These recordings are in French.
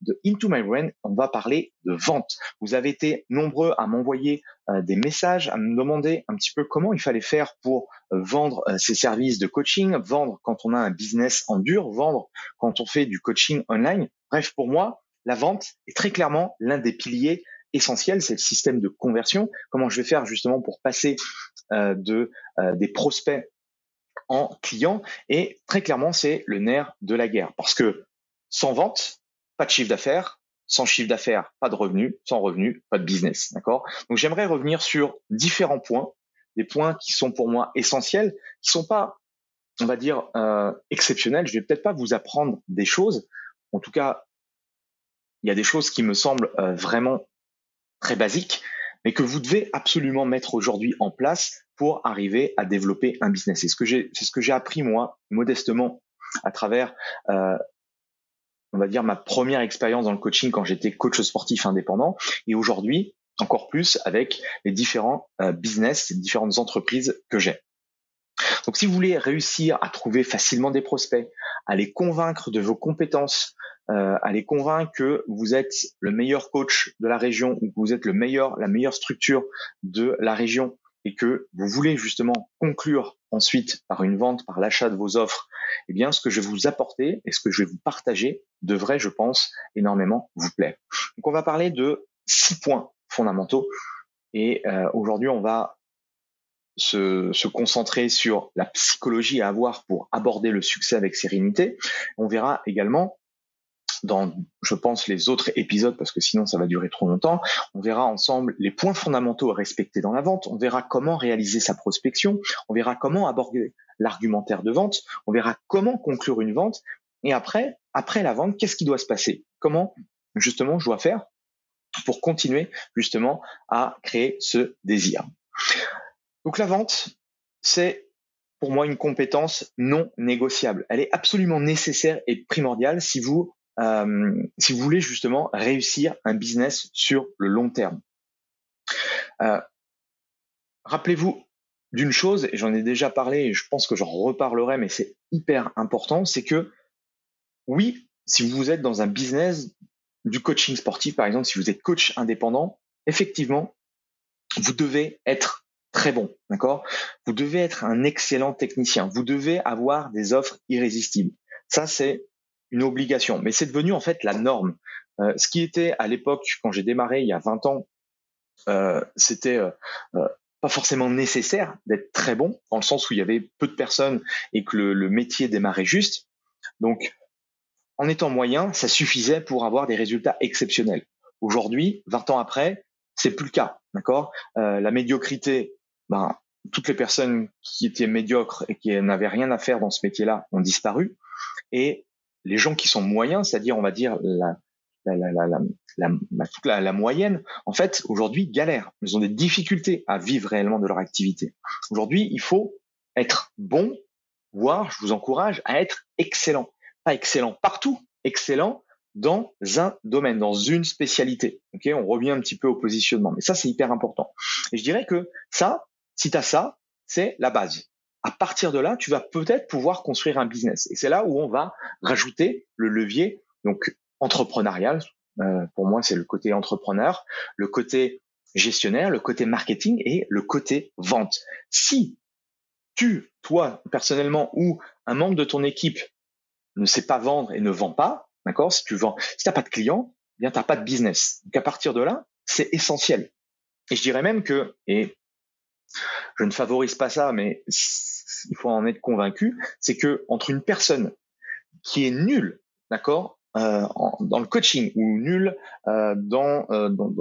de Into My Brain, on va parler de vente. Vous avez été nombreux à m'envoyer euh, des messages, à me demander un petit peu comment il fallait faire pour euh, vendre euh, ses services de coaching, vendre quand on a un business en dur, vendre quand on fait du coaching online. Bref, pour moi, la vente est très clairement l'un des piliers essentiels, c'est le système de conversion. Comment je vais faire justement pour passer de des prospects en clients? Et très clairement c'est le nerf de la guerre parce que sans vente, pas de chiffre d'affaires. Sans chiffre d'affaires, pas de revenus. Sans revenus, pas de business. D'accord? Donc j'aimerais revenir sur différents points, des points qui sont pour moi essentiels, qui sont pas, on va dire, euh, exceptionnels. Je vais peut-être pas vous apprendre des choses. En tout cas, il y a des choses qui me semblent euh, vraiment très basiques, mais que vous devez absolument mettre aujourd'hui en place pour arriver à développer un business. C'est ce que j'ai, c'est ce que j'ai appris moi modestement à travers euh, on va dire, ma première expérience dans le coaching quand j'étais coach sportif indépendant. Et aujourd'hui, encore plus avec les différents euh, business, les différentes entreprises que j'ai. Donc, si vous voulez réussir à trouver facilement des prospects, à les convaincre de vos compétences, euh, à les convaincre que vous êtes le meilleur coach de la région ou que vous êtes le meilleur, la meilleure structure de la région et que vous voulez justement conclure ensuite par une vente, par l'achat de vos offres, eh bien, ce que je vais vous apporter et ce que je vais vous partager devrait, je pense, énormément vous plaire. Donc, on va parler de six points fondamentaux et euh, aujourd'hui, on va se, se, concentrer sur la psychologie à avoir pour aborder le succès avec sérénité. On verra également dans, je pense, les autres épisodes, parce que sinon ça va durer trop longtemps. On verra ensemble les points fondamentaux à respecter dans la vente. On verra comment réaliser sa prospection. On verra comment aborder l'argumentaire de vente. On verra comment conclure une vente. Et après, après la vente, qu'est-ce qui doit se passer? Comment, justement, je dois faire pour continuer, justement, à créer ce désir? Donc la vente, c'est pour moi une compétence non négociable. Elle est absolument nécessaire et primordiale si vous euh, si vous voulez justement réussir un business sur le long terme. Euh, rappelez-vous d'une chose, et j'en ai déjà parlé, et je pense que j'en reparlerai, mais c'est hyper important, c'est que oui, si vous êtes dans un business du coaching sportif, par exemple, si vous êtes coach indépendant, effectivement, vous devez être très bon, d'accord? Vous devez être un excellent technicien. Vous devez avoir des offres irrésistibles. Ça, c'est une obligation, mais c'est devenu en fait la norme. Euh, ce qui était à l'époque, quand j'ai démarré il y a 20 ans, euh, c'était euh, euh, pas forcément nécessaire d'être très bon, dans le sens où il y avait peu de personnes et que le, le métier démarrait juste. Donc, en étant moyen, ça suffisait pour avoir des résultats exceptionnels. Aujourd'hui, 20 ans après, c'est plus le cas, d'accord? Euh, La médiocrité, ben, toutes les personnes qui étaient médiocres et qui n'avaient rien à faire dans ce métier-là ont disparu. Et les gens qui sont moyens, c'est-à-dire on va dire la, la, la, la, moyenne, en fait, aujourd'hui, galèrent. Ils ont des difficultés à vivre réellement de leur activité. Aujourd'hui, il faut être bon, voire, je vous encourage à être excellent. Pas excellent partout, excellent dans un domaine, dans une spécialité. Ok, on revient un petit peu au positionnement, mais ça c'est hyper important. Et je dirais que ça, si tu as ça, c'est la base. À partir de là, tu vas peut-être pouvoir construire un business. Et c'est là où on va rajouter le levier donc entrepreneurial. Euh, pour moi, c'est le côté entrepreneur, le côté gestionnaire, le côté marketing et le côté vente. Si tu, toi, personnellement, ou un membre de ton équipe ne sait pas vendre et ne vend pas, d'accord Si tu vends, si t'as pas de clients, eh bien t'as pas de business. Donc à partir de là, c'est essentiel. Et je dirais même que, et je ne favorise pas ça, mais il faut en être convaincu, c'est que entre une personne qui est nulle, d'accord, euh, dans le coaching ou nulle euh, dans, euh, dans,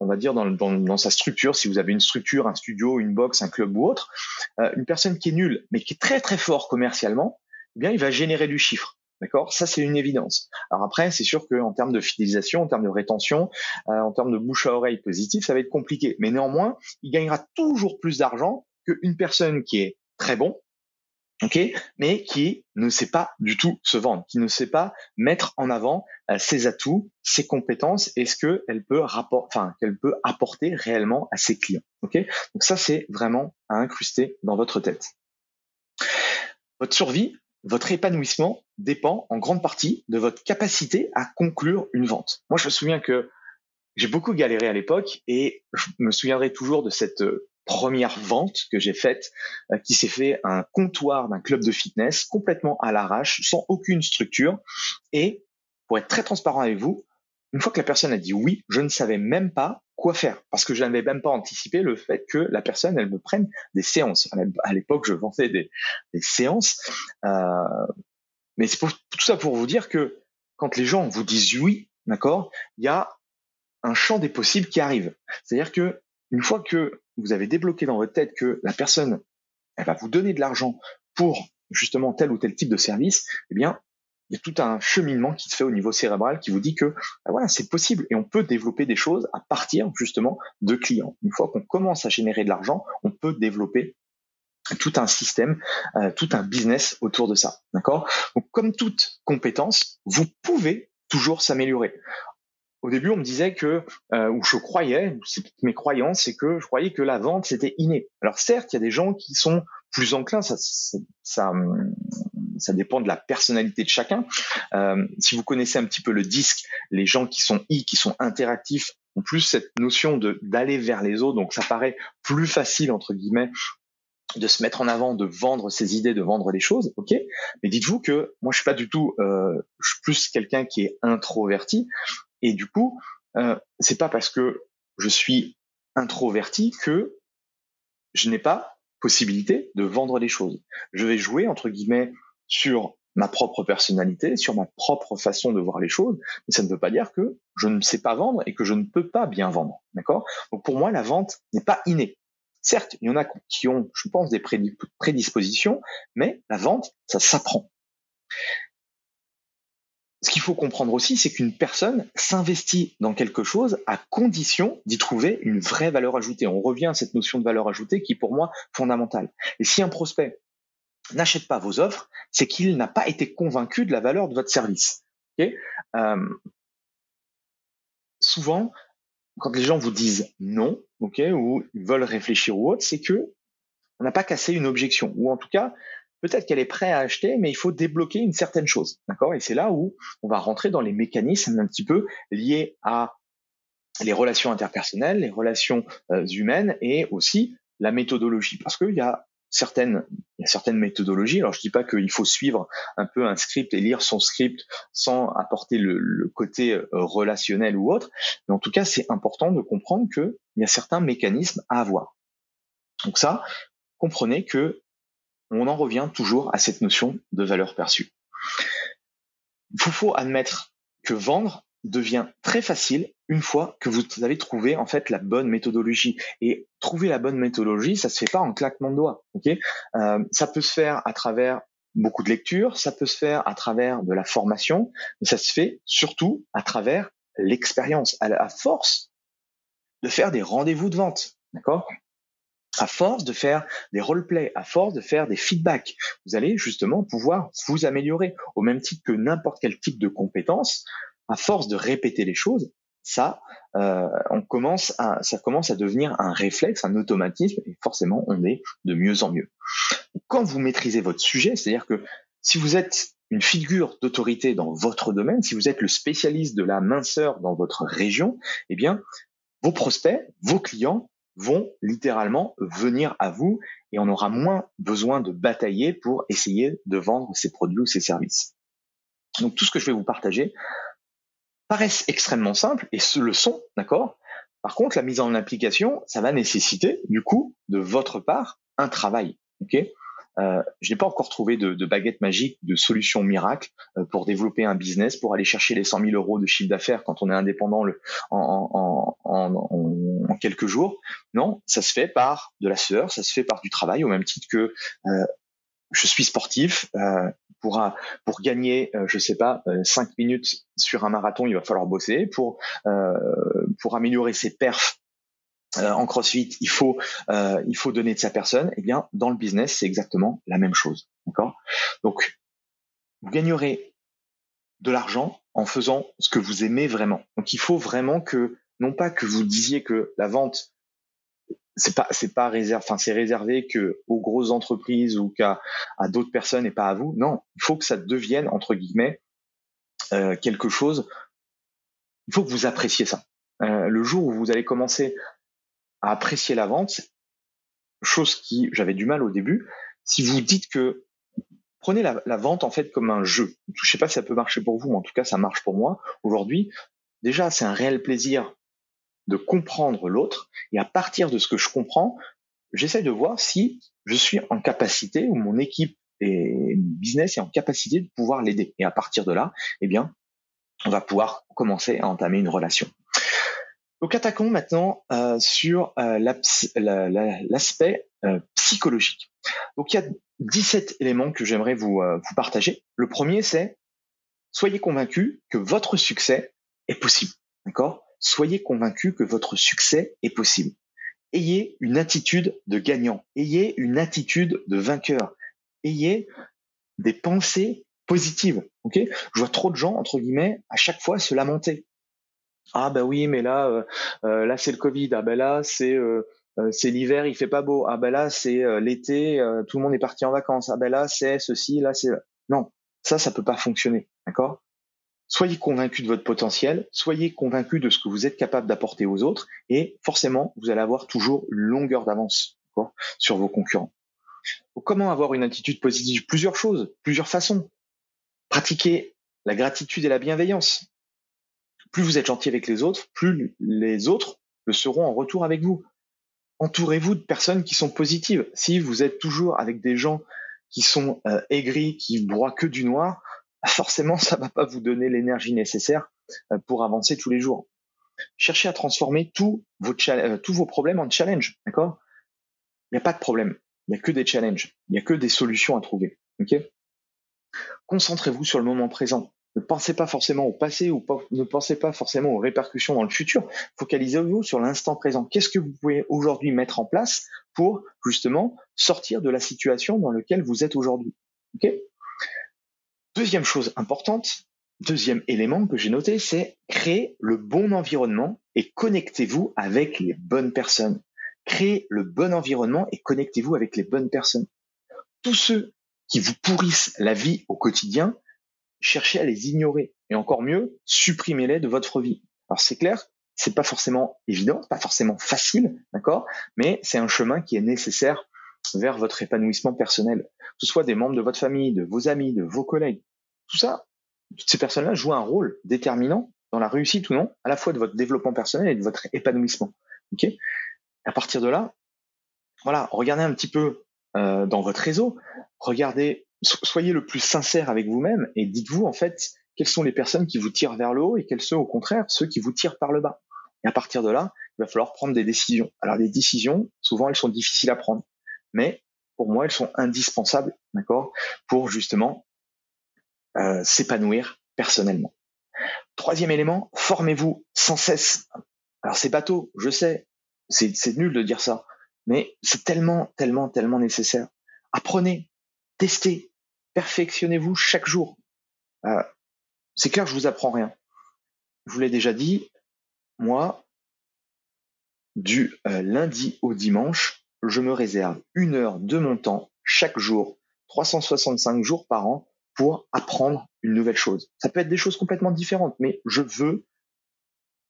on va dire dans, sa structure, si vous avez une structure, un studio, une box, un club ou autre, une personne qui est nulle mais qui est très très fort commercialement, eh bien il va générer du chiffre. D'accord? Ça, c'est une évidence. Alors après, c'est sûr qu'en termes de fidélisation, en termes de rétention, euh, en termes de bouche à oreille positif, ça va être compliqué. Mais néanmoins, il gagnera toujours plus d'argent qu'une personne qui est très bon, ok, mais qui ne sait pas du tout se vendre, qui ne sait pas mettre en avant euh, ses atouts, ses compétences et ce qu'elle peut enfin qu'elle peut apporter réellement à ses clients. Ok, donc ça c'est vraiment à incruster dans votre tête. Votre survie, votre épanouissement dépend en grande partie de votre capacité à conclure une vente. Moi, je me souviens que j'ai beaucoup galéré à l'époque et je me souviendrai toujours de cette euh, première vente que j'ai faite euh, qui s'est fait un comptoir d'un club de fitness complètement à l'arrache, sans aucune structure. Et pour être très transparent avec vous, une fois que la personne a dit oui, je ne savais même pas quoi faire parce que je n'avais même pas anticipé le fait que la personne elle me prenne des séances. À l'époque, je vendais des, séances, euh, mais c'est tout ça pour vous dire que quand les gens vous disent oui, d'accord, il y a un champ des possibles qui arrive. C'est-à-dire que une fois que vous avez débloqué dans votre tête que la personne elle va vous donner de l'argent pour justement tel ou tel type de service, eh bien il y a tout un cheminement qui se fait au niveau cérébral qui vous dit que bah voilà, c'est possible et on peut développer des choses à partir justement de clients. Une fois qu'on commence à générer de l'argent, on peut développer tout un système, euh, tout un business autour de ça. D'accord? Donc comme toute compétence, vous pouvez toujours s'améliorer. Au début, on me disait que, euh, ou je croyais, c'est mes croyances, c'est que je croyais que la vente c'était inné. Alors certes, il y a des gens qui sont plus enclins, ça, ça, ça dépend de la personnalité de chacun. Euh, si vous connaissez un petit peu le disque, les gens qui sont i, qui sont interactifs, ont plus cette notion de d'aller vers les autres, donc ça paraît plus facile entre guillemets de se mettre en avant, de vendre ses idées, de vendre des choses, ok? Mais dites-vous que moi je suis pas du tout, euh, je suis plus quelqu'un qui est introverti, et du coup, euh, c'est pas parce que je suis introverti que je n'ai pas possibilité de vendre des choses. Je vais jouer entre guillemets sur ma propre personnalité, sur ma propre façon de voir les choses, mais ça ne veut pas dire que je ne sais pas vendre et que je ne peux pas bien vendre, d'accord? Donc pour moi, la vente n'est pas innée. Certes, il y en a qui ont, je pense, des prédispositions, mais la vente, ça s'apprend. Ce qu'il faut comprendre aussi, c'est qu'une personne s'investit dans quelque chose à condition d'y trouver une vraie valeur ajoutée. On revient à cette notion de valeur ajoutée qui est pour moi fondamentale. Et si un prospect n'achète pas vos offres, c'est qu'il n'a pas été convaincu de la valeur de votre service. Euh, souvent, quand les gens vous disent non, ou ils veulent réfléchir ou autre, c'est que on n'a pas cassé une objection, ou en tout cas, peut-être qu'elle est prête à acheter, mais il faut débloquer une certaine chose, d'accord? Et c'est là où on va rentrer dans les mécanismes un petit peu liés à les relations interpersonnelles, les relations euh, humaines et aussi la méthodologie, parce qu'il y a certaines, il y a certaines méthodologies. Alors je dis pas qu'il faut suivre un peu un script et lire son script sans apporter le, côté euh, relationnel ou autre, mais en tout cas c'est important de comprendre qu'il y a certains mécanismes à avoir. Donc ça, comprenez que on en revient toujours à cette notion de valeur perçue. Il faut admettre que vendre devient très facile une fois que vous avez trouvé en fait la bonne méthodologie. Et trouver la bonne méthodologie, ça se fait pas en claquement de doigts. Euh, ça peut se faire à travers beaucoup de lectures, ça peut se faire à travers de la formation, mais ça se fait surtout à travers l'expérience, à, force de faire des rendez-vous de vente, d'accord? À force de faire des roleplays, à force de faire des feedbacks, vous allez justement pouvoir vous améliorer au même titre que n'importe quel type de compétence. À force de répéter les choses, ça, euh, on commence à, ça commence à devenir un réflexe, un automatisme, et forcément, on est de mieux en mieux. Quand vous maîtrisez votre sujet, c'est-à-dire que si vous êtes une figure d'autorité dans votre domaine, si vous êtes le spécialiste de la minceur dans votre région, eh bien, vos prospects, vos clients vont littéralement venir à vous et on aura moins besoin de batailler pour essayer de vendre ces produits ou ces services. Donc tout ce que je vais vous partager, paraissent extrêmement simples et ce le sont, d'accord? Par contre, la mise en application, ça va nécessiter du coup de votre part un travail, ok? Euh, je n'ai pas encore trouvé de, baguette magique, de solution miracle euh, pour développer un business, pour aller chercher les 100 000 euros de chiffre d'affaires quand on est indépendant en, quelques jours. Non, ça se fait par de la sueur, ça se fait par du travail, au même titre que euh, je suis sportif. Euh, pour pour gagner, euh, je sais pas, euh, cinq minutes sur un marathon, il va falloir bosser. Pour euh, pour améliorer ses perfs en CrossFit, il faut il faut donner de sa personne. Eh bien, dans le business, c'est exactement la même chose. D'accord? Donc, vous gagnerez de l'argent en faisant ce que vous aimez vraiment. Donc, il faut vraiment que non pas que vous disiez que la vente c'est pas c'est pas réservé enfin c'est réservé que aux grosses entreprises ou qu'à à, d'autres personnes et pas à vous. Non il faut que ça devienne entre guillemets euh, quelque chose. Il faut que vous appréciez ça. Euh, le jour où vous allez commencer à apprécier la vente chose qui j'avais du mal au début si vous dites que prenez la, la vente en fait comme un jeu. Je sais pas si ça peut marcher pour vous mais en tout cas ça marche pour moi. Aujourd'hui déjà c'est un réel plaisir de comprendre l'autre et à partir de ce que je comprends, j'essaie de voir si je suis en capacité ou mon équipe et business est en capacité de pouvoir l'aider. Et à partir de là, eh bien, on va pouvoir commencer à entamer une relation. Donc attaquons maintenant euh, sur euh, l'aspect euh, psychologique. Donc il y a 17 éléments que j'aimerais vous, vous partager. Le premier, c'est soyez convaincus que votre succès est possible. D'accord? Soyez convaincus que votre succès est possible. Ayez une attitude de gagnant, ayez une attitude de vainqueur, ayez des pensées positives. Ok? Je vois trop de gens entre guillemets à chaque fois se lamenter. Ah ben oui, mais là, euh, euh, là c'est le Covid. Ah ben là c'est euh, c'est l'hiver, il fait pas beau. Ah ben là c'est l'été, tout le monde est parti en vacances. Ah ben là c'est ceci, là c'est non, ça ça peut pas fonctionner, d'accord? Soyez convaincu de votre potentiel, soyez convaincu de ce que vous êtes capable d'apporter aux autres, et forcément, vous allez avoir toujours une longueur d'avance sur vos concurrents. comment avoir une attitude positive? Plusieurs choses, plusieurs façons. Pratiquez la gratitude et la bienveillance. Plus vous êtes gentil avec les autres, plus les autres le seront en retour avec vous. Entourez-vous de personnes qui sont positives. Si vous êtes toujours avec des gens qui sont euh, aigris, qui broient que du noir, forcément, ça va pas vous donner l'énergie nécessaire euh, pour avancer tous les jours. Cherchez à transformer tous vos, euh, problèmes en challenge, d'accord? Il n'y a pas de problème, il n'y a que des challenges, il n'y a que des solutions à trouver, ok? Concentrez-vous sur le moment présent. Ne pensez pas forcément au passé ou ne pensez pas forcément aux répercussions dans le futur. Focalisez-vous sur l'instant présent. Qu'est-ce que vous pouvez aujourd'hui mettre en place pour justement sortir de la situation dans laquelle vous êtes aujourd'hui Ok? Deuxième chose importante, deuxième élément que j'ai noté, c'est créer le bon environnement et connectez-vous avec les bonnes personnes. Créez le bon environnement et connectez-vous avec les bonnes personnes. Tous ceux qui vous pourrissent la vie au quotidien, cherchez à les ignorer. Et encore mieux, supprimez-les de votre vie. Alors c'est clair, c'est pas forcément évident, pas forcément facile, d'accord, mais c'est un chemin qui est nécessaire vers votre épanouissement personnel, que ce soit des membres de votre famille, de vos amis, de vos collègues. Tout ça, toutes ces personnes-là jouent un rôle déterminant dans la réussite ou non, à la fois de votre développement personnel et de votre épanouissement. Ok? À partir de là, voilà, regardez un petit peu euh, dans votre réseau, regardez, soyez le plus sincère avec vous-même et dites-vous en fait quelles sont les personnes qui vous tirent vers le haut et quelles sont au contraire ceux qui vous tirent par le bas. Et à partir de là, il va falloir prendre des décisions. Alors les décisions, souvent elles sont difficiles à prendre mais pour moi, elles sont indispensables d'accord, pour justement euh, s'épanouir personnellement. Troisième élément, formez-vous sans cesse. Alors c'est bateau, je sais, c'est nul de dire ça, mais c'est tellement, tellement, tellement nécessaire. Apprenez, testez, perfectionnez-vous chaque jour. Euh, c'est clair, je vous apprends rien. Je vous l'ai déjà dit, moi, du euh, lundi au dimanche, je me réserve une heure de mon temps chaque jour, 365 jours par an, pour apprendre une nouvelle chose. Ça peut être des choses complètement différentes, mais je veux,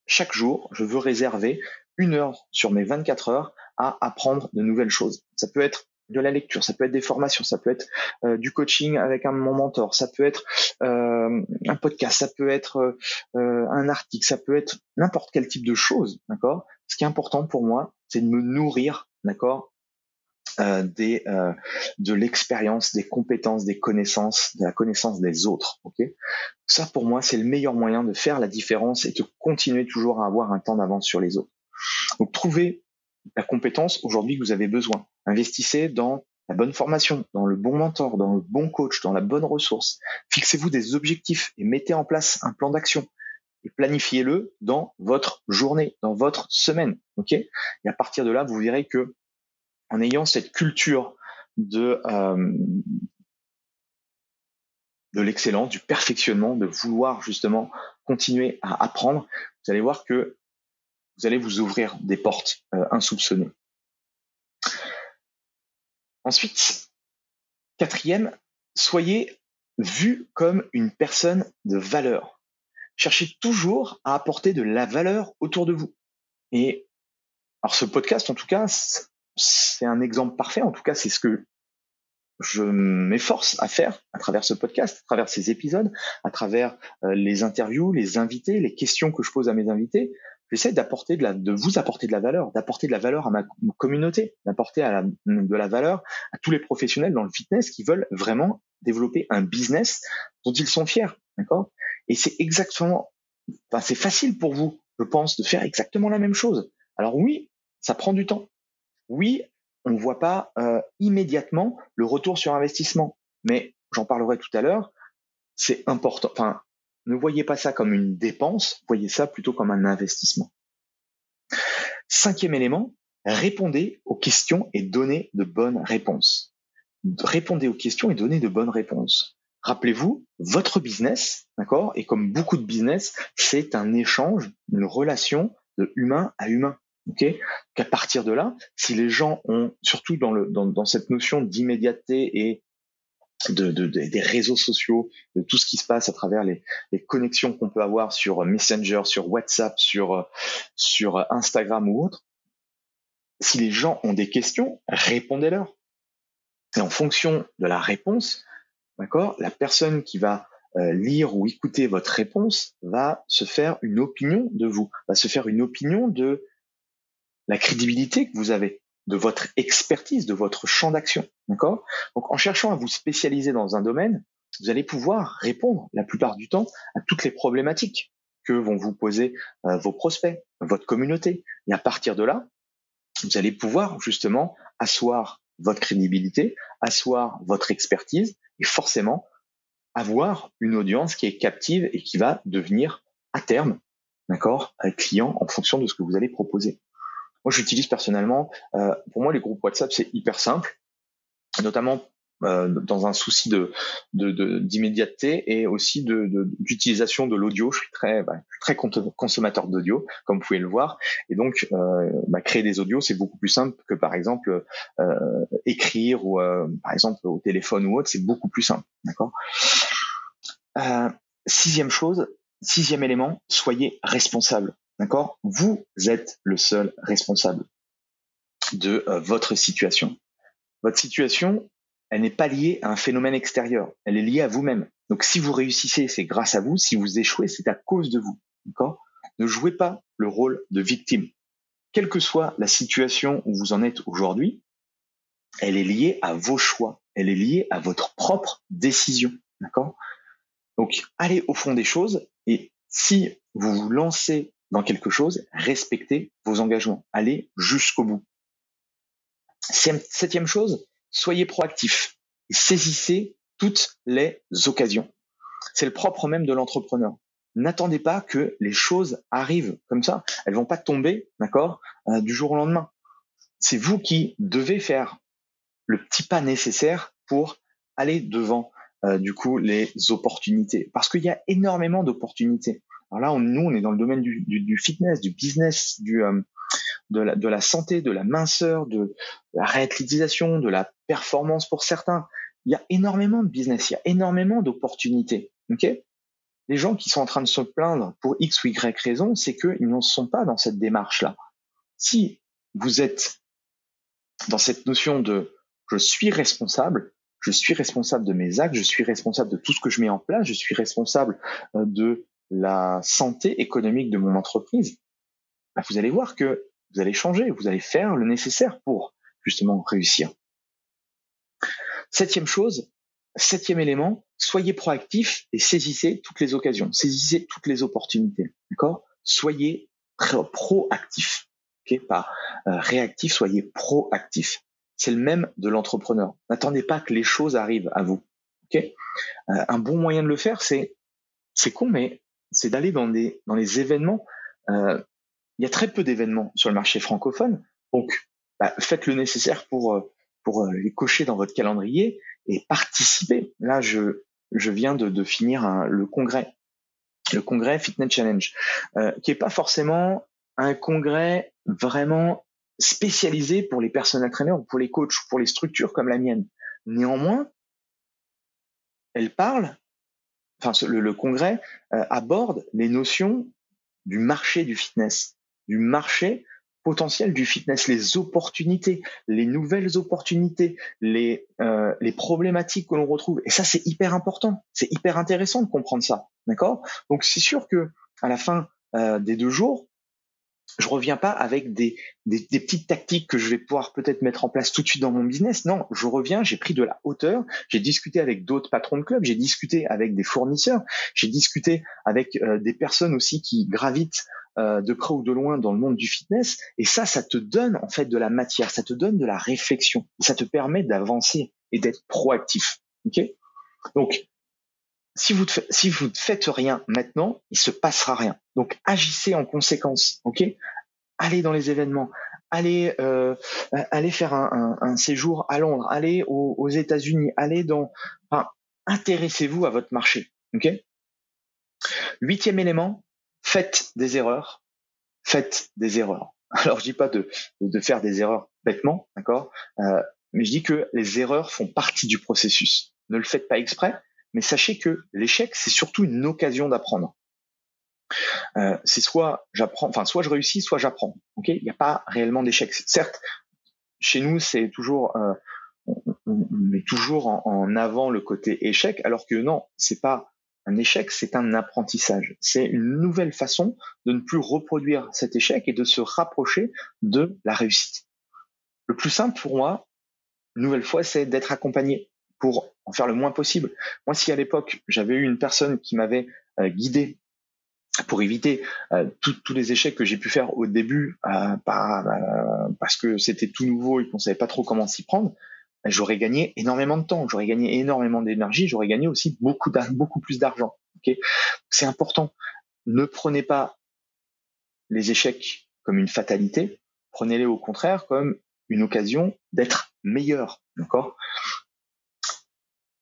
chaque jour, je veux réserver une heure sur mes 24 heures à apprendre de nouvelles choses. Ça peut être de la lecture, ça peut être des formations, ça peut être euh, du coaching avec un mon mentor, ça peut être euh, un podcast, ça peut être euh, un article, ça peut être n'importe quel type de chose, d'accord? Ce qui est important pour moi, c'est de me nourrir, d'accord? Des de l'expérience, des compétences, des connaissances, de la connaissance des autres, ok? Ça pour moi, c'est le meilleur moyen de faire la différence et de continuer toujours à avoir un temps d'avance sur les autres. Donc trouvez la compétence aujourd'hui que vous avez besoin. Investissez dans la bonne formation, dans le bon mentor, dans le bon coach, dans la bonne ressource. Fixez-vous des objectifs et mettez en place un plan d'action et planifiez-le dans votre journée, dans votre semaine. Ok? Et à partir de là, vous verrez que en ayant cette culture de euh, de l'excellence, du perfectionnement, de vouloir justement continuer à apprendre, vous allez voir que vous allez vous ouvrir des portes euh, insoupçonnées. Ensuite, quatrième, soyez vu comme une personne de valeur. Cherchez toujours à apporter de la valeur autour de vous. Et alors ce podcast, en tout cas, c'est un exemple parfait. En tout cas, c'est ce que je m'efforce à faire à travers ce podcast, à travers ces épisodes, à travers euh, les interviews, les invités, les questions que je pose à mes invités, j'essaie d'apporter de la, de vous apporter de la valeur, d'apporter de la valeur à ma communauté, d'apporter de la valeur à tous les professionnels dans le fitness qui veulent vraiment développer un business dont ils sont fiers, d'accord? Et c'est exactement, enfin c'est facile pour vous, je pense, de faire exactement la même chose. Alors oui, ça prend du temps. Oui, on ne voit pas euh, immédiatement le retour sur investissement, mais j'en parlerai tout à l'heure. C'est important. Enfin, ne voyez pas ça comme une dépense, voyez ça plutôt comme un investissement. Cinquième élément, répondez aux questions et donnez de bonnes réponses. Répondez aux questions et donnez de bonnes réponses. Rappelez-vous, votre business, d'accord, et comme beaucoup de business, c'est un échange, une relation de humain à humain. Ok, qu'à partir de là, si les gens ont, surtout dans, le, dans, dans cette notion d'immédiateté et de, de, des réseaux sociaux, de tout ce qui se passe à travers les, les connexions qu'on peut avoir sur Messenger, sur WhatsApp, sur, sur Instagram ou autre. Si les gens ont des questions, répondez-leur. Et en fonction de la réponse, d'accord, la personne qui va euh, lire ou écouter votre réponse va se faire une opinion de vous, va se faire une opinion de la crédibilité que vous avez de votre expertise, de votre champ d'action. D'accord? Donc en cherchant à vous spécialiser dans un domaine, vous allez pouvoir répondre la plupart du temps à toutes les problématiques que vont vous poser euh, vos prospects, votre communauté. Et à partir de là, vous allez pouvoir justement asseoir votre crédibilité, asseoir votre expertise et forcément avoir une audience qui est captive et qui va devenir à terme, d'accord, client en fonction de ce que vous allez proposer. Moi, j'utilise personnellement, euh, pour moi, les groupes WhatsApp, c'est hyper simple, notamment euh, dans un souci de d'immédiateté et aussi de d'utilisation de, l'audio. Je suis très bah, très consommateur d'audio, comme vous pouvez le voir, et donc euh, bah, créer des audios, c'est beaucoup plus simple que par exemple euh, écrire ou euh, par exemple au téléphone ou autre, c'est beaucoup plus simple, d'accord? Euh, sixième chose, sixième élément, soyez responsable. D'accord? Vous êtes le seul responsable de euh, votre situation. Votre situation, elle n'est pas liée à un phénomène extérieur, elle est liée à vous-même. Donc si vous réussissez, c'est grâce à vous, si vous échouez, c'est à cause de vous. D'accord? Ne jouez pas le rôle de victime. Quelle que soit la situation où vous en êtes aujourd'hui, elle est liée à vos choix, elle est liée à votre propre décision. D'accord? Donc allez au fond des choses et si vous vous lancez dans quelque chose, respectez vos engagements. Allez jusqu'au bout. Septième chose, soyez proactif. et saisissez toutes les occasions. C'est le propre même de l'entrepreneur. N'attendez pas que les choses arrivent comme ça. Elles vont pas tomber, d'accord, euh, du jour au lendemain. C'est vous qui devez faire le petit pas nécessaire pour aller devant euh, du coup les opportunités, parce qu'il y a énormément d'opportunités. Alors là, on, nous, on est dans le domaine du, du, fitness, du business, du euh, de, la, de la santé, de la minceur, de la réathlétisation, de la performance pour certains. Il y a énormément de business, il y a énormément d'opportunités. Ok? Les gens qui sont en train de se plaindre pour X ou Y raison, c'est qu'ils ne sont pas dans cette démarche-là. Si vous êtes dans cette notion de je suis responsable, je suis responsable de mes actes, je suis responsable de tout ce que je mets en place, je suis responsable euh, de la santé économique de mon entreprise, bah, vous allez voir que vous allez changer, vous allez faire le nécessaire pour justement réussir. Septième chose, septième élément, soyez proactif et saisissez toutes les occasions, saisissez toutes les opportunités. D'accord? Soyez proactif, ok? Pas euh, réactif, soyez proactif. C'est le même de l'entrepreneur. N'attendez pas que les choses arrivent à vous. Ok? Euh, Un bon moyen de le faire, c'est c'est con, mais c'est d'aller dans des les événements. Euh, il y a très peu d'événements sur le marché francophone, donc bah, faites le nécessaire pour euh, euh, les cocher dans votre calendrier et participer. Là, je je viens de, finir le congrès, le congrès Fitness Challenge, qui est pas forcément un congrès vraiment spécialisé pour les personnels traîneurs ou pour les coachs ou pour les structures comme la mienne. Néanmoins, elle parle, enfin le, congrès euh, aborde les notions du marché du fitness, du marché potentiel du fitness, les opportunités, les nouvelles opportunités, les, euh, les problématiques que l'on retrouve. Et ça, c'est hyper important. C'est hyper intéressant de comprendre ça. D'accord? Donc, c'est sûr que à la fin euh, des deux jours, je reviens pas avec des, des, petites tactiques que je vais pouvoir peut-être mettre en place tout de suite dans mon business. Non, je reviens, j'ai pris de la hauteur, j'ai discuté avec d'autres patrons de club, j'ai discuté avec des fournisseurs, j'ai discuté avec euh, des personnes aussi qui gravitent euh, de près ou de loin dans le monde du fitness. Et ça, ça te donne en fait de la matière, ça te donne de la réflexion, ça te permet d'avancer et d'être proactif. Ok? Donc si vous si vous ne faites rien maintenant, il se passera rien. Donc agissez en conséquence, ok? Allez dans les événements, allez euh, allez faire un, un, séjour à Londres, allez aux, aux États-Unis, allez dans, enfin, intéressez-vous à votre marché, ok? Huitième élément, faites des erreurs, faites des erreurs. Alors je dis pas de de faire des erreurs bêtement, d'accord? Euh, Mais je dis que les erreurs font partie du processus. Ne le faites pas exprès, mais sachez que l'échec, c'est surtout une occasion d'apprendre. Euh, c'est soit j'apprends, enfin soit je réussis, soit j'apprends. Ok, il n'y a pas réellement d'échec. Certes, chez nous, c'est toujours euh, on, met toujours en, avant le côté échec, alors que non, c'est pas un échec, c'est un apprentissage. C'est une nouvelle façon de ne plus reproduire cet échec et de se rapprocher de la réussite. Le plus simple pour moi, une nouvelle fois, c'est d'être accompagné pour en faire le moins possible. Moi, si à l'époque j'avais eu une personne qui m'avait euh, guidé pour éviter euh, tous les échecs que j'ai pu faire au début euh, parce que c'était tout nouveau et qu'on savait pas trop comment s'y prendre, ben, j'aurais gagné énormément de temps, j'aurais gagné énormément d'énergie, j'aurais gagné aussi beaucoup beaucoup plus d'argent. Okay C'est important. Ne prenez pas les échecs comme une fatalité, prenez-les au contraire comme une occasion d'être meilleur. D'accord?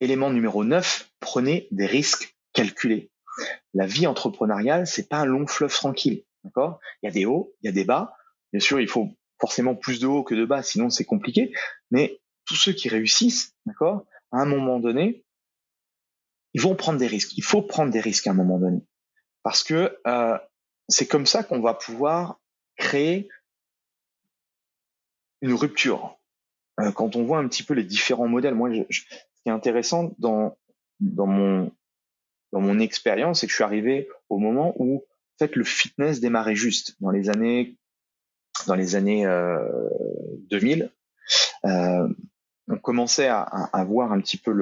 Élément numéro 9, prenez des risques calculés. La vie entrepreneuriale, c'est pas un long fleuve tranquille, d'accord? Il y a des hauts, il y a des bas. Bien sûr, il faut forcément plus de hauts que de bas, sinon c'est compliqué. Mais tous ceux qui réussissent, d'accord, à un moment donné, ils vont prendre des risques. Il faut prendre des risques à un moment donné, parce que euh, c'est comme ça qu'on va pouvoir créer une rupture. Euh, quand on voit un petit peu les différents modèles, moi, je, qui est intéressant dans, dans mon, dans mon expérience, c'est que je suis arrivé au moment où en fait, le fitness démarrait juste dans les années, dans les années euh, 2000. Euh, on commençait à, à, voir un petit peu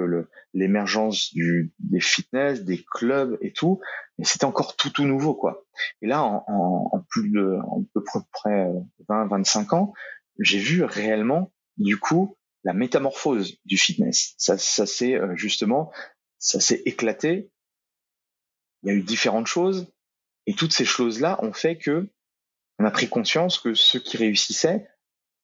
l'émergence le, du des fitness, des clubs et tout, mais c'était encore tout tout nouveau quoi. Et là, en, en, en plus de en peu près 20-25 ans, j'ai vu réellement du coup la métamorphose du fitness. Ça, ça c'est euh, justement, ça s'est éclaté. Il y a eu différentes choses et toutes ces choses-là ont fait que on a pris conscience que ceux qui réussissaient,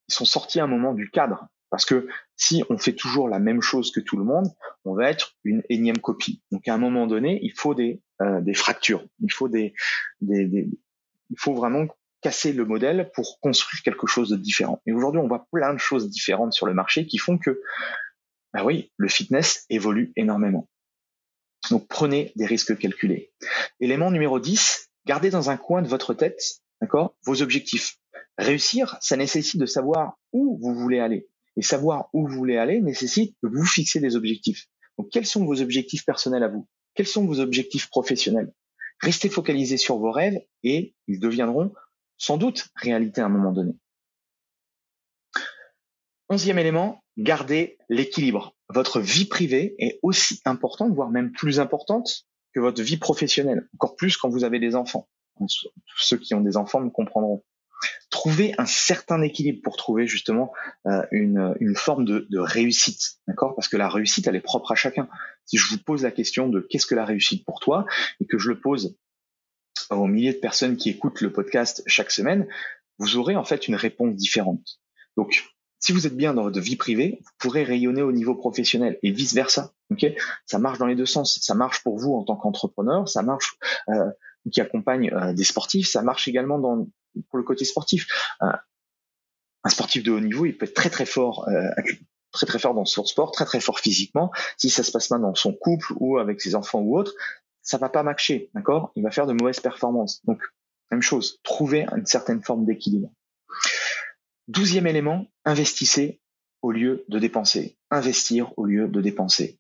ils sont sortis à un moment du cadre. Parce que si on fait toujours la même chose que tout le monde, on va être une énième copie. Donc à un moment donné, il faut des, euh, des fractures, il faut des, des, des, il faut vraiment casser le modèle pour construire quelque chose de différent. Et aujourd'hui, on voit plein de choses différentes sur le marché qui font que, bah oui, le fitness évolue énormément. Donc prenez des risques calculés. Élément numéro 10, gardez dans un coin de votre tête, d'accord, vos objectifs. Réussir, ça nécessite de savoir où vous voulez aller. Et savoir où vous voulez aller nécessite que vous fixiez des objectifs. Donc quels sont vos objectifs personnels à vous? Quels sont vos objectifs professionnels? Restez focalisé sur vos rêves et ils deviendront sans doute réalité à un moment donné. Onzième élément, gardez l'équilibre. Votre vie privée est aussi importante, voire même plus importante que votre vie professionnelle, encore plus quand vous avez des enfants. Ceux qui ont des enfants me comprendront. Trouvez un certain équilibre pour trouver justement euh, une, forme de, de réussite, d'accord? Parce que la réussite, elle est propre à chacun. Si je vous pose la question de qu'est-ce que la réussite pour toi et que je le pose aux milliers de personnes qui écoutent le podcast chaque semaine, vous aurez en fait une réponse différente. Donc, si vous êtes bien dans votre vie privée, vous pourrez rayonner au niveau professionnel et vice versa. Ok, ça marche dans les deux sens. Ça marche pour vous en tant qu'entrepreneur, ça marche euh, qui accompagne euh, des sportifs, ça marche également dans pour le côté sportif. Euh, un sportif de haut niveau, il peut être très très fort. Euh, très très fort dans son sport, très très fort physiquement. Si ça se passe mal dans son couple ou avec ses enfants ou autre, ça va pas matcher, d'accord? Il va faire de mauvaises performances. Donc, même chose, trouver une certaine forme d'équilibre. Douzième élément, investissez au lieu de dépenser. Investir au lieu de dépenser.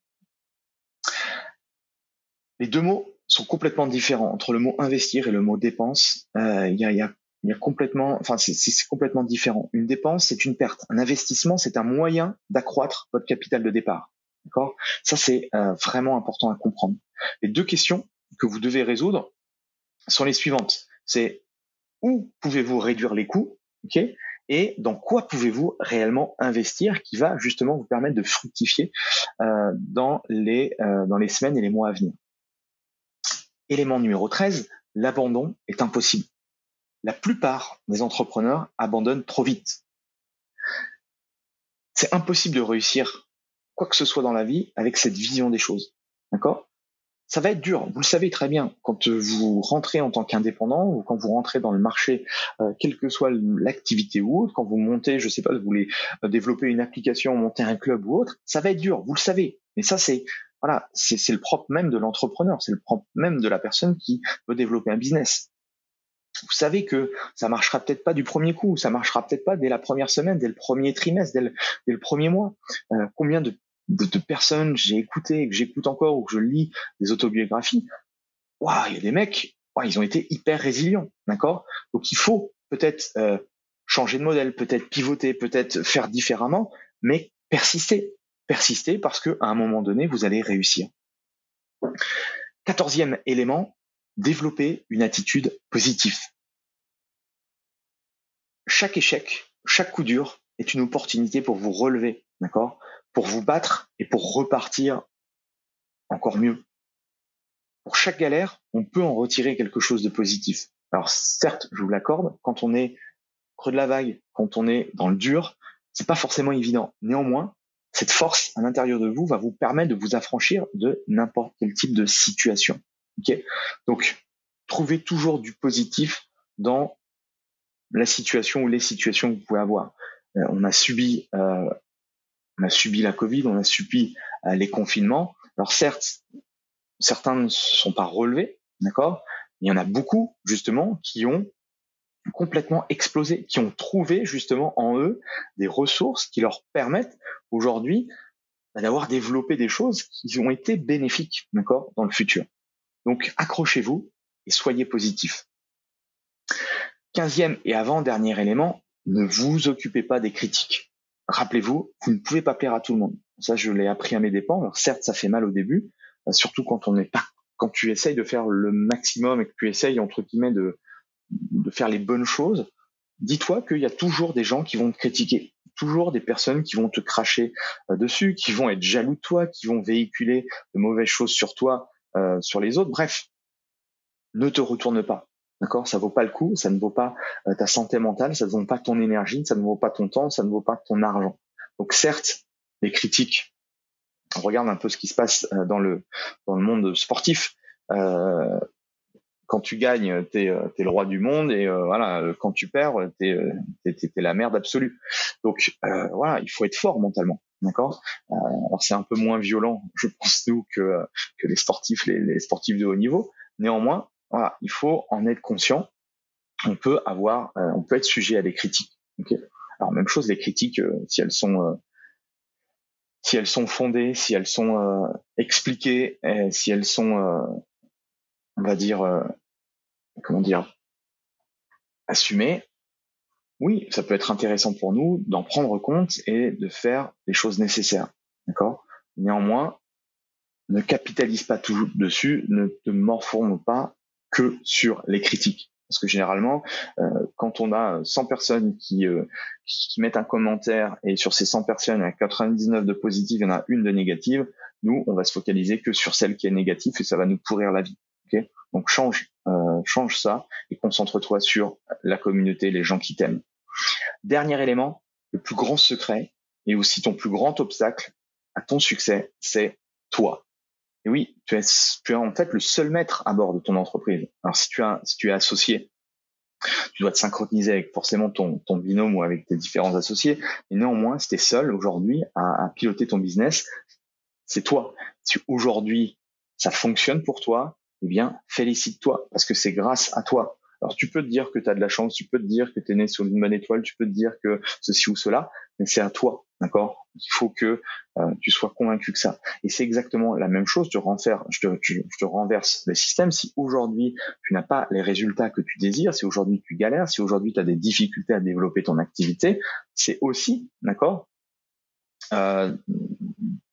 Les deux mots sont complètement différents. Entre le mot investir et le mot dépense, euh, il y, a, complètement, enfin c'est complètement différent. Une dépense, c'est une perte. Un investissement, c'est un moyen d'accroître votre capital de départ. D'accord? Ça, c'est euh, vraiment important à comprendre. Les deux questions que vous devez résoudre sont les suivantes. C'est où pouvez-vous réduire les coûts et dans quoi pouvez-vous réellement investir qui va justement vous permettre de fructifier euh, dans, les, euh, dans les semaines et les mois à venir? Élément numéro 13, l'abandon est impossible. La plupart des entrepreneurs abandonnent trop vite. C'est impossible de réussir quoi que ce soit dans la vie avec cette vision des choses. D'accord? Ça va être dur, vous le savez très bien. Quand vous rentrez en tant qu'indépendant ou quand vous rentrez dans le marché, euh, quelle que soit l'activité ou autre, quand vous montez, je sais pas, vous voulez euh, développer une application, monter un club ou autre, ça va être dur, vous le savez. Mais ça, c'est voilà, c'est le propre même de l'entrepreneur, c'est le propre même de la personne qui veut développer un business vous savez que ça marchera peut-être pas du premier coup, ça marchera peut-être pas dès la première semaine, dès le premier trimestre, dès le, dès le premier mois. Euh, combien de de, personnes j'ai écouté que j'écoute encore ou que je lis des autobiographies, waouh, il y a des mecs, ils ont été hyper résilients, d'accord? Donc il faut peut-être euh, changer de modèle, peut-être pivoter, peut-être faire différemment, mais persister, persister parce que à un moment donné, vous allez réussir. Quatorzième élément, développer une attitude positive. Chaque échec, chaque coup dur est une opportunité pour vous relever, d'accord? Pour vous battre et pour repartir encore mieux. Pour chaque galère, on peut en retirer quelque chose de positif. Alors certes, je vous l'accorde, quand on est creux de la vague, quand on est dans le dur, c'est pas forcément évident. Néanmoins, cette force à l'intérieur de vous va vous permettre de vous affranchir de n'importe quel type de situation. Okay Donc, trouvez toujours du positif dans la situation ou les situations que vous pouvez avoir. Euh, on a subi euh, on a subi la Covid, on a subi euh, les confinements. Alors certes, certains ne se sont pas relevés, d'accord Il y en a beaucoup justement qui ont complètement explosé, qui ont trouvé justement en eux des ressources qui leur permettent aujourd'hui bah, d'avoir développé des choses qui ont été bénéfiques, d'accord, dans le futur. Donc accrochez-vous et soyez positifs. Quinzième et avant-dernier élément, ne vous occupez pas des critiques rappelez-vous, vous ne pouvez pas plaire à tout le monde. Ça, je l'ai appris à mes dépens. Alors, certes, ça fait mal au début, euh, surtout quand on n'est pas, quand tu essayes de faire le maximum et que tu essayes entre guillemets de de faire les bonnes choses. dis-toi qu'il y a toujours des gens qui vont te critiquer, toujours des personnes qui vont te cracher euh, dessus, qui vont être jaloux de toi, qui vont véhiculer de mauvaises choses sur toi, euh, sur les autres. Bref, ne te retourne pas. D'accord? Ça vaut pas le coup, ça ne vaut pas euh, ta santé mentale, ça ne vaut pas ton énergie, ça ne vaut pas ton temps, ça ne vaut pas ton argent. Donc certes, les critiques, on regarde un peu ce qui se passe dans le dans le monde sportif. Euh, quand tu gagnes, t'es es le roi du monde et voilà, quand tu perds, t'es es, la merde absolue. Donc voilà, il faut être fort mentalement, d'accord? alors c'est un peu moins violent, je pense nous que que les sportifs, les, les sportifs de haut niveau. Néanmoins, voilà, il faut en être conscient. On peut avoir, euh, on peut être sujet à des critiques. Alors même chose, les critiques, euh, si elles sont, euh, si elles sont fondées, si elles sont expliquées, si elles sont, on va dire, comment dire, assumées. Oui, ça peut être intéressant pour nous d'en prendre compte et de faire les choses nécessaires. D'accord? Néanmoins, ne capitalise pas tout dessus, ne te morforme pas que sur les critiques. Parce que généralement, euh, quand on a 100 personnes qui, euh, qui, mettent un commentaire et sur ces 100 personnes, il y a 99 de positives, il y en a une de négative, nous, on va se focaliser que sur celle qui est négative et ça va nous pourrir la vie. Okay Donc change, euh, change ça et concentre-toi sur la communauté, les gens qui t'aiment. Dernier élément, le plus grand secret et aussi ton plus grand obstacle à ton succès, c'est toi. Oui, tu es, en fait le seul maître à bord de ton entreprise. Alors si tu as, es associé, tu dois te synchroniser avec forcément ton, ton binôme ou avec tes différents associés. Mais néanmoins, si tu es seul aujourd'hui à, à, piloter ton business, c'est toi. Si aujourd'hui ça fonctionne pour toi, eh bien félicite-toi parce que c'est grâce à toi. Alors tu peux te dire que tu as de la chance, tu peux te dire que tu es né sur une bonne étoile, tu peux te dire que ceci ou cela, mais c'est à toi, d'accord? Il faut que euh, tu sois convaincu que ça. Et c'est exactement la même chose, je te, je te renverse les systèmes. Si aujourd'hui tu n'as pas les résultats que tu désires, si aujourd'hui tu galères, si aujourd'hui tu as des difficultés à développer ton activité, c'est aussi, d'accord? Euh,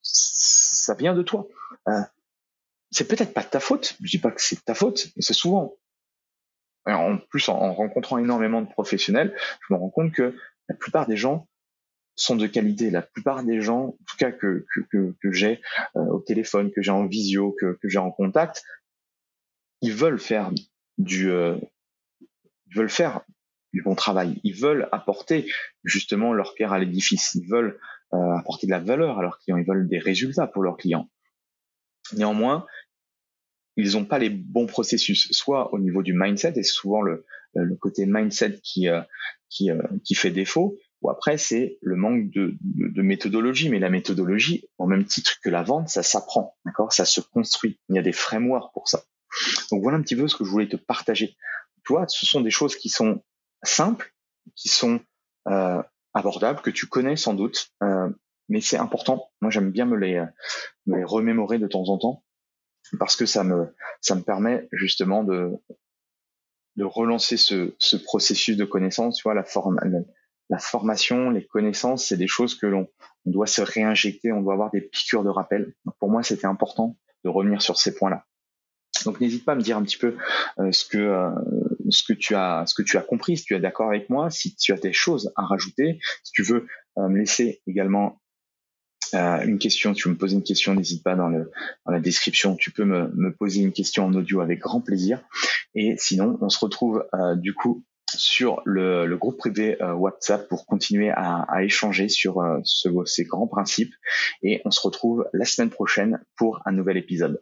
Ça vient de toi. Euh, c'est peut-être pas de ta faute. Je dis pas que c'est de ta faute, mais c'est souvent en plus, en, rencontrant énormément de professionnels, je me rends compte que la plupart des gens sont de qualité. La plupart des gens, en tout cas que, que, que, j'ai euh, au téléphone, que j'ai en visio, que, que j'ai en contact, ils veulent faire du, euh, ils veulent faire du bon travail. Ils veulent apporter justement leur pierre à l'édifice. Ils veulent euh, apporter de la valeur à leurs clients. Ils veulent des résultats pour leurs clients. Néanmoins, ils n'ont pas les bons processus, soit au niveau du mindset, et souvent le, le côté mindset qui, euh, qui, euh, qui fait défaut, ou après c'est le manque de, de, méthodologie. Mais la méthodologie, au même titre que la vente, ça s'apprend, d'accord? Ça se construit. Il y a des frameworks pour ça. Donc voilà un petit peu ce que je voulais te partager. Tu vois, ce sont des choses qui sont simples, qui sont euh, abordables, que tu connais sans doute, euh, mais c'est important. Moi, j'aime bien me les, me les remémorer de temps en temps parce que ça me ça me permet justement de de relancer ce, ce processus de connaissance. Tu vois, la, forme, la, formation, les connaissances, c'est des choses que l'on doit se réinjecter, on doit avoir des piqûres de rappel. Donc pour moi, c'était important de revenir sur ces points-là. Donc n'hésite pas à me dire un petit peu euh, ce que euh, ce que tu as ce que tu as compris, si tu es d'accord avec moi, si tu as des choses à rajouter, si tu veux euh, me laisser également euh, une question, tu veux me poser une question, n'hésite pas dans, le, dans la description, tu peux me, poser une question en audio avec grand plaisir. Et sinon, on se retrouve euh, du coup sur le, groupe privé euh, WhatsApp pour continuer à, échanger sur ce, ces grands principes. Et on se retrouve la semaine prochaine pour un nouvel épisode.